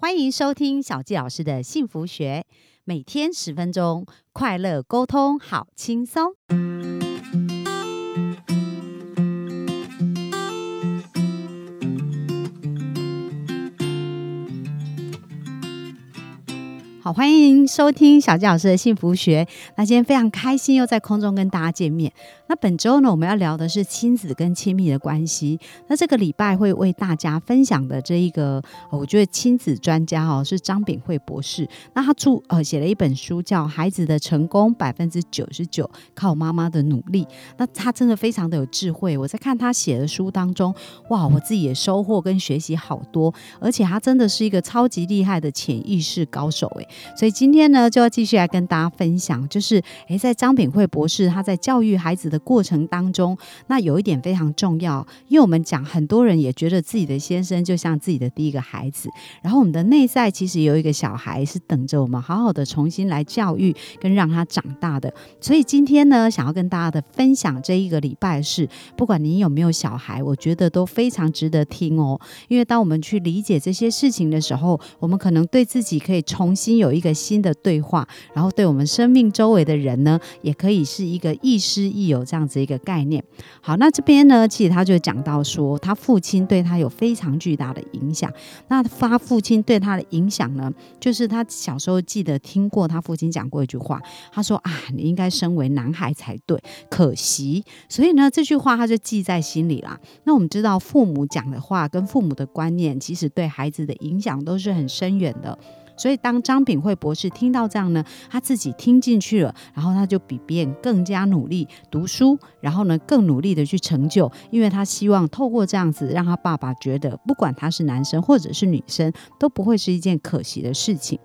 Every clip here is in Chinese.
欢迎收听小纪老师的幸福学，每天十分钟，快乐沟通，好轻松。好，欢迎收听小纪老师的幸福学。那今天非常开心，又在空中跟大家见面。那本周呢，我们要聊的是亲子跟亲密的关系。那这个礼拜会为大家分享的这一个，我觉得亲子专家哦，是张炳慧博士。那他著呃写了一本书，叫《孩子的成功百分之九十九靠妈妈的努力》。那他真的非常的有智慧。我在看他写的书当中，哇，我自己也收获跟学习好多。而且他真的是一个超级厉害的潜意识高手，诶。所以今天呢，就要继续来跟大家分享，就是诶，在张炳慧博士他在教育孩子的过程当中，那有一点非常重要，因为我们讲很多人也觉得自己的先生就像自己的第一个孩子，然后我们的内在其实有一个小孩是等着我们好好的重新来教育跟让他长大的。所以今天呢，想要跟大家的分享这一个礼拜是，不管您有没有小孩，我觉得都非常值得听哦，因为当我们去理解这些事情的时候，我们可能对自己可以重新。有一个新的对话，然后对我们生命周围的人呢，也可以是一个亦师亦友这样子一个概念。好，那这边呢，其实他就讲到说，他父亲对他有非常巨大的影响。那他父亲对他的影响呢，就是他小时候记得听过他父亲讲过一句话，他说啊，你应该身为男孩才对，可惜。所以呢，这句话他就记在心里啦。那我们知道，父母讲的话跟父母的观念，其实对孩子的影响都是很深远的。所以，当张炳惠博士听到这样呢，他自己听进去了，然后他就比别人更加努力读书，然后呢，更努力的去成就，因为他希望透过这样子，让他爸爸觉得，不管他是男生或者是女生，都不会是一件可惜的事情。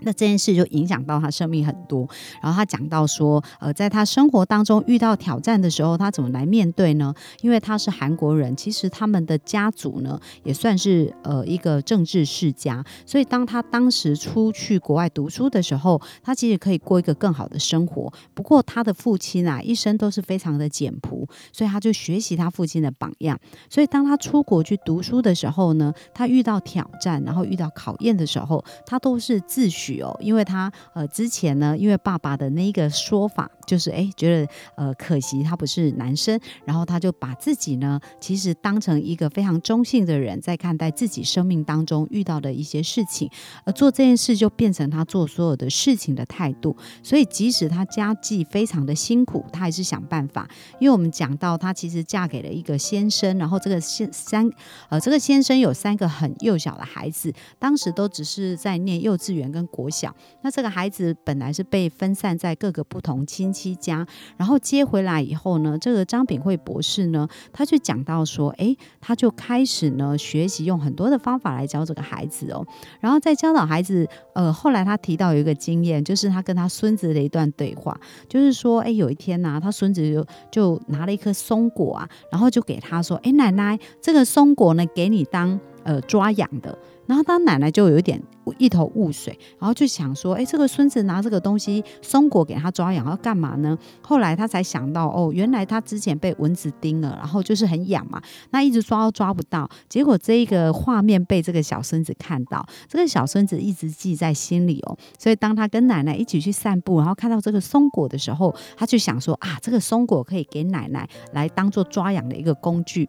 那这件事就影响到他生命很多。然后他讲到说，呃，在他生活当中遇到挑战的时候，他怎么来面对呢？因为他是韩国人，其实他们的家族呢也算是呃一个政治世家，所以当他当时出去国外读书的时候，他其实可以过一个更好的生活。不过他的父亲啊，一生都是非常的简朴，所以他就学习他父亲的榜样。所以当他出国去读书的时候呢，他遇到挑战，然后遇到考验的时候，他都是自诩。哦，因为他呃之前呢，因为爸爸的那个说法就是哎，觉得呃可惜他不是男生，然后他就把自己呢其实当成一个非常中性的人，在看待自己生命当中遇到的一些事情，而做这件事就变成他做所有的事情的态度。所以即使他家计非常的辛苦，他还是想办法。因为我们讲到她其实嫁给了一个先生，然后这个先三呃这个先生有三个很幼小的孩子，当时都只是在念幼稚园跟国。小，那这个孩子本来是被分散在各个不同亲戚家，然后接回来以后呢，这个张炳慧博士呢，他就讲到说，哎，他就开始呢学习用很多的方法来教这个孩子哦，然后在教导孩子，呃，后来他提到有一个经验，就是他跟他孙子的一段对话，就是说，哎，有一天呢，他孙子就就拿了一颗松果啊，然后就给他说，哎，奶奶，这个松果呢，给你当呃抓痒的。然后他奶奶就有一点一头雾水，然后就想说：“哎，这个孙子拿这个东西松果给他抓痒要干嘛呢？”后来他才想到，哦，原来他之前被蚊子叮了，然后就是很痒嘛，那一直抓都抓不到。结果这一个画面被这个小孙子看到，这个小孙子一直记在心里哦。所以当他跟奶奶一起去散步，然后看到这个松果的时候，他就想说：“啊，这个松果可以给奶奶来当做抓痒的一个工具。”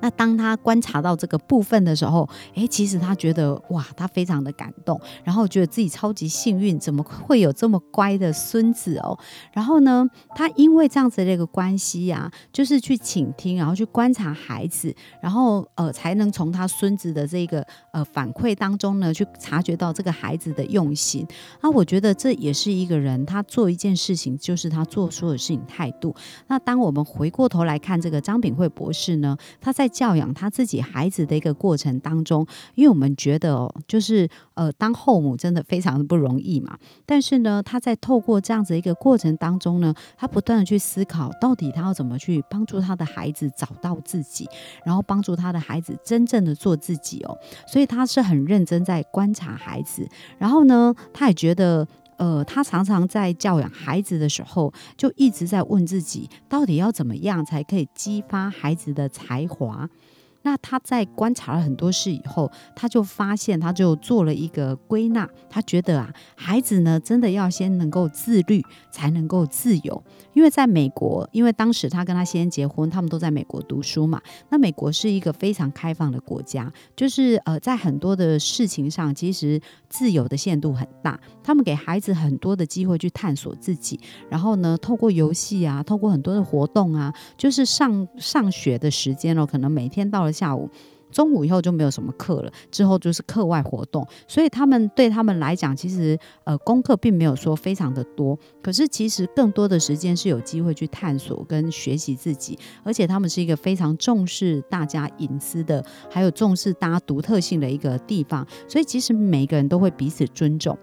那当他观察到这个部分的时候，诶，其实他觉得哇，他非常的感动，然后觉得自己超级幸运，怎么会有这么乖的孙子哦？然后呢，他因为这样子的一个关系呀，就是去倾听，然后去观察孩子，然后呃，才能从他孙子的这个呃反馈当中呢，去察觉到这个孩子的用心。那我觉得这也是一个人他做一件事情，就是他做所有事情态度。那当我们回过头来看这个张炳慧博士呢，他在教养他自己孩子的一个过程当中，因为我们觉得哦，就是呃，当后母真的非常的不容易嘛。但是呢，他在透过这样子一个过程当中呢，他不断的去思考，到底他要怎么去帮助他的孩子找到自己，然后帮助他的孩子真正的做自己哦。所以他是很认真在观察孩子，然后呢，他也觉得。呃，他常常在教养孩子的时候，就一直在问自己，到底要怎么样才可以激发孩子的才华？那他在观察了很多事以后，他就发现，他就做了一个归纳。他觉得啊，孩子呢，真的要先能够自律，才能够自由。因为在美国，因为当时他跟他先结婚，他们都在美国读书嘛。那美国是一个非常开放的国家，就是呃，在很多的事情上，其实自由的限度很大。他们给孩子很多的机会去探索自己，然后呢，透过游戏啊，透过很多的活动啊，就是上上学的时间哦，可能每天到下午。中午以后就没有什么课了，之后就是课外活动，所以他们对他们来讲，其实呃功课并没有说非常的多，可是其实更多的时间是有机会去探索跟学习自己，而且他们是一个非常重视大家隐私的，还有重视大家独特性的一个地方，所以其实每个人都会彼此尊重。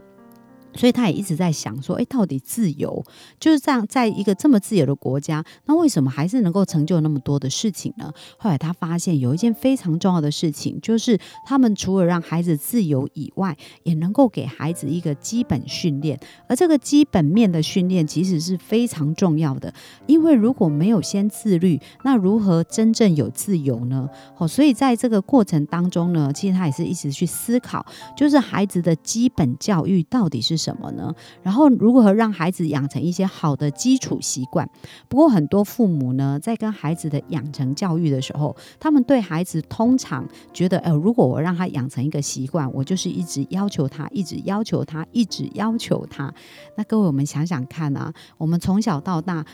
所以他也一直在想说，哎，到底自由就是这样，在一个这么自由的国家，那为什么还是能够成就那么多的事情呢？后来他发现有一件非常重要的事情，就是他们除了让孩子自由以外，也能够给孩子一个基本训练，而这个基本面的训练其实是非常重要的，因为如果没有先自律，那如何真正有自由呢？好，所以在这个过程当中呢，其实他也是一直去思考，就是孩子的基本教育到底是。什么呢？然后如何让孩子养成一些好的基础习惯？不过很多父母呢，在跟孩子的养成教育的时候，他们对孩子通常觉得，呃，如果我让他养成一个习惯，我就是一直要求他，一直要求他，一直要求他。那各位，我们想想看啊，我们从小到大。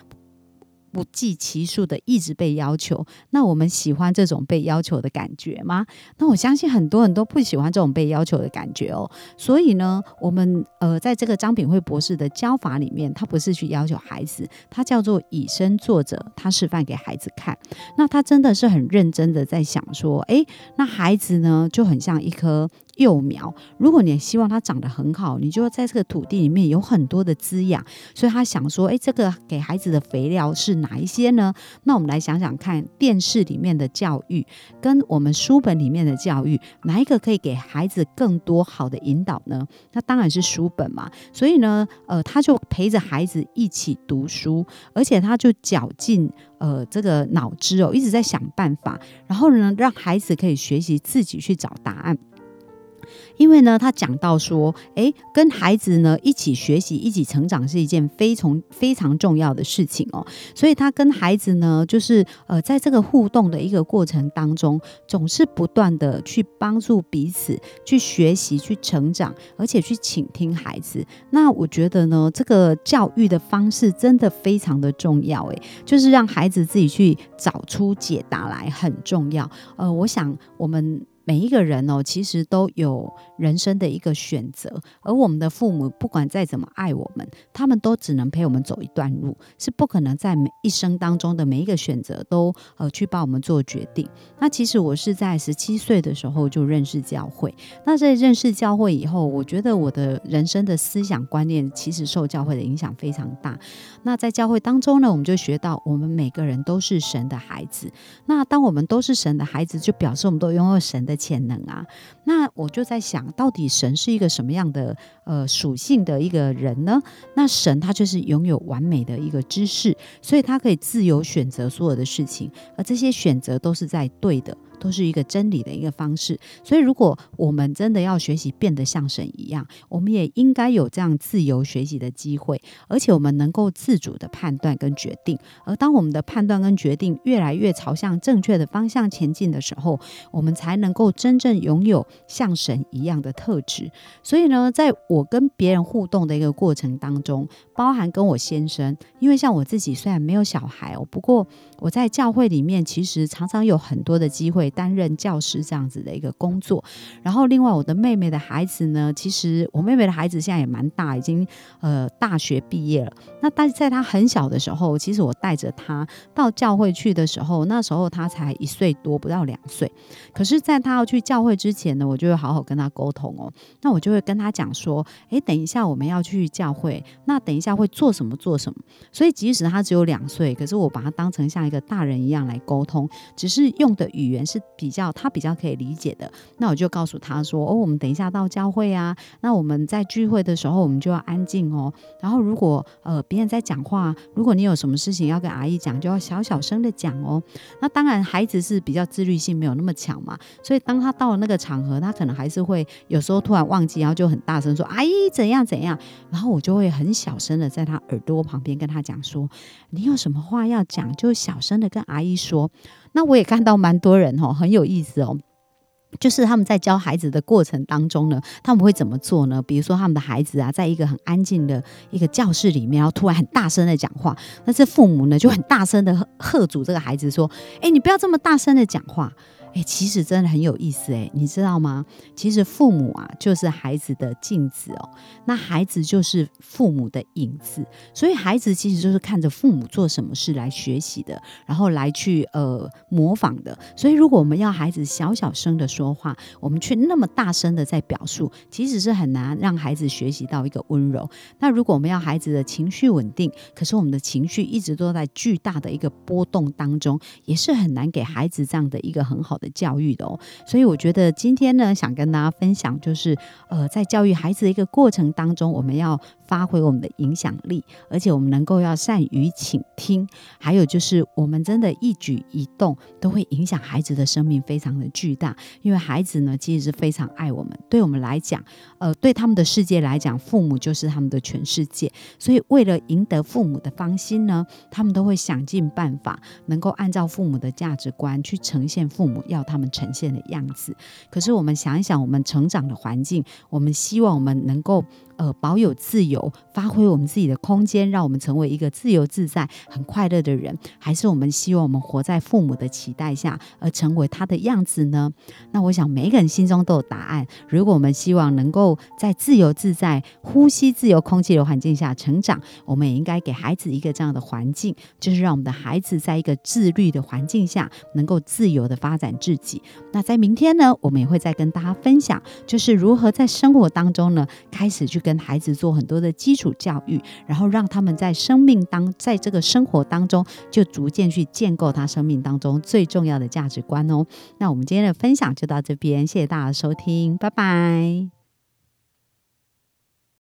不计其数的一直被要求，那我们喜欢这种被要求的感觉吗？那我相信很多人都不喜欢这种被要求的感觉哦。所以呢，我们呃，在这个张炳慧博士的教法里面，他不是去要求孩子，他叫做以身作则，他示范给孩子看。那他真的是很认真的在想说，诶，那孩子呢就很像一颗。幼苗，如果你希望它长得很好，你就要在这个土地里面有很多的滋养。所以他想说，哎，这个给孩子的肥料是哪一些呢？那我们来想想看，电视里面的教育跟我们书本里面的教育，哪一个可以给孩子更多好的引导呢？那当然是书本嘛。所以呢，呃，他就陪着孩子一起读书，而且他就绞尽呃这个脑汁哦，一直在想办法，然后呢，让孩子可以学习自己去找答案。因为呢，他讲到说，诶，跟孩子呢一起学习、一起成长是一件非常非常重要的事情哦。所以他跟孩子呢，就是呃，在这个互动的一个过程当中，总是不断的去帮助彼此去学习、去成长，而且去倾听孩子。那我觉得呢，这个教育的方式真的非常的重要，诶，就是让孩子自己去找出解答来很重要。呃，我想我们。每一个人哦，其实都有人生的一个选择，而我们的父母不管再怎么爱我们，他们都只能陪我们走一段路，是不可能在每一生当中的每一个选择都呃去帮我们做决定。那其实我是在十七岁的时候就认识教会，那在认识教会以后，我觉得我的人生的思想观念其实受教会的影响非常大。那在教会当中呢，我们就学到我们每个人都是神的孩子。那当我们都是神的孩子，就表示我们都拥有神的。潜能啊，那我就在想到底神是一个什么样的呃属性的一个人呢？那神他就是拥有完美的一个知识，所以他可以自由选择所有的事情，而这些选择都是在对的。都是一个真理的一个方式，所以如果我们真的要学习变得像神一样，我们也应该有这样自由学习的机会，而且我们能够自主的判断跟决定。而当我们的判断跟决定越来越朝向正确的方向前进的时候，我们才能够真正拥有像神一样的特质。所以呢，在我跟别人互动的一个过程当中，包含跟我先生，因为像我自己虽然没有小孩哦，不过我在教会里面其实常常有很多的机会。担任教师这样子的一个工作，然后另外我的妹妹的孩子呢，其实我妹妹的孩子现在也蛮大，已经呃大学毕业了。那但是在他很小的时候，其实我带着他到教会去的时候，那时候他才一岁多，不到两岁。可是，在他要去教会之前呢，我就会好好跟他沟通哦。那我就会跟他讲说，诶，等一下我们要去教会，那等一下会做什么做什么。所以即使他只有两岁，可是我把他当成像一个大人一样来沟通，只是用的语言是。比较他比较可以理解的。那我就告诉他说：“哦，我们等一下到教会啊，那我们在聚会的时候，我们就要安静哦。然后如果呃别人在讲话，如果你有什么事情要跟阿姨讲，就要小小声的讲哦。那当然，孩子是比较自律性没有那么强嘛，所以当他到了那个场合，他可能还是会有时候突然忘记，然后就很大声说：‘阿姨怎样怎样。’然后我就会很小声的在他耳朵旁边跟他讲说：‘你有什么话要讲，就小声的跟阿姨说。’那我也看到蛮多人哦，很有意思哦。就是他们在教孩子的过程当中呢，他们会怎么做呢？比如说他们的孩子啊，在一个很安静的一个教室里面，然后突然很大声的讲话，那这父母呢就很大声的喝阻这个孩子说：“哎，你不要这么大声的讲话。”哎，其实真的很有意思哎，你知道吗？其实父母啊，就是孩子的镜子哦。那孩子就是父母的影子，所以孩子其实就是看着父母做什么事来学习的，然后来去呃模仿的。所以如果我们要孩子小小声的说话，我们却那么大声的在表述，其实是很难让孩子学习到一个温柔。那如果我们要孩子的情绪稳定，可是我们的情绪一直都在巨大的一个波动当中，也是很难给孩子这样的一个很好。的教育的哦，所以我觉得今天呢，想跟大家分享，就是呃，在教育孩子的一个过程当中，我们要发挥我们的影响力，而且我们能够要善于倾听，还有就是我们真的一举一动都会影响孩子的生命，非常的巨大。因为孩子呢，其实是非常爱我们，对我们来讲，呃，对他们的世界来讲，父母就是他们的全世界。所以为了赢得父母的芳心呢，他们都会想尽办法，能够按照父母的价值观去呈现父母。要他们呈现的样子，可是我们想一想，我们成长的环境，我们希望我们能够。呃，保有自由，发挥我们自己的空间，让我们成为一个自由自在、很快乐的人，还是我们希望我们活在父母的期待下，而成为他的样子呢？那我想每个人心中都有答案。如果我们希望能够在自由自在、呼吸自由空气的环境下成长，我们也应该给孩子一个这样的环境，就是让我们的孩子在一个自律的环境下，能够自由的发展自己。那在明天呢，我们也会再跟大家分享，就是如何在生活当中呢，开始去跟。跟孩子做很多的基础教育，然后让他们在生命当在这个生活当中，就逐渐去建构他生命当中最重要的价值观哦。那我们今天的分享就到这边，谢谢大家收听，拜拜。